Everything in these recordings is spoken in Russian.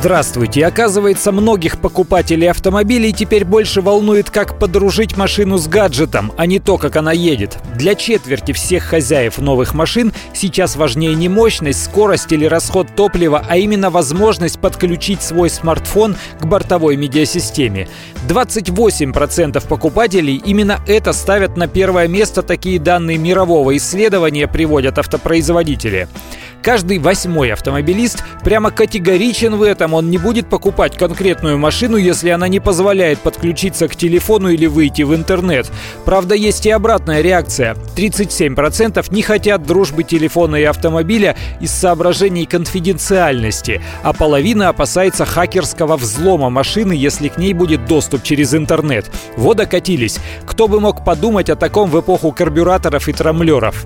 Здравствуйте. Оказывается, многих покупателей автомобилей теперь больше волнует, как подружить машину с гаджетом, а не то, как она едет. Для четверти всех хозяев новых машин сейчас важнее не мощность, скорость или расход топлива, а именно возможность подключить свой смартфон к бортовой медиасистеме. 28% покупателей именно это ставят на первое место. Такие данные мирового исследования приводят автопроизводители. Каждый восьмой автомобилист прямо категоричен в этом. Он не будет покупать конкретную машину, если она не позволяет подключиться к телефону или выйти в интернет. Правда, есть и обратная реакция. 37% не хотят дружбы телефона и автомобиля из соображений конфиденциальности, а половина опасается хакерского взлома машины, если к ней будет доступ через интернет. Вот докатились. Кто бы мог подумать о таком в эпоху карбюраторов и трамблеров?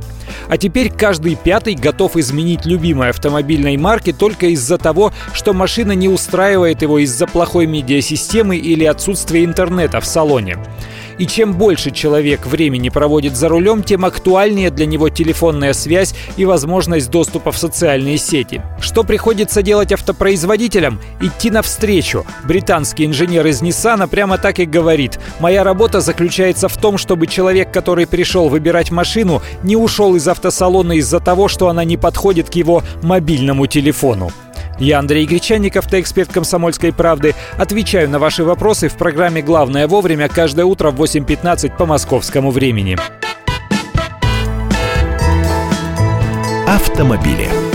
А теперь каждый пятый готов изменить любимой автомобильной марки только из-за того, что машина не устраивает его из-за плохой медиасистемы или отсутствия интернета в салоне. И чем больше человек времени проводит за рулем, тем актуальнее для него телефонная связь и возможность доступа в социальные сети. Что приходится делать автопроизводителям? Идти навстречу. Британский инженер из Nissan прямо так и говорит. «Моя работа заключается в том, чтобы человек, который пришел выбирать машину, не ушел из автосалона из-за того, что она не подходит к его мобильному телефону». Я Андрей Гречанников, ты эксперт «Комсомольской правды». Отвечаю на ваши вопросы в программе «Главное вовремя» каждое утро в 8.15 по московскому времени. Автомобили.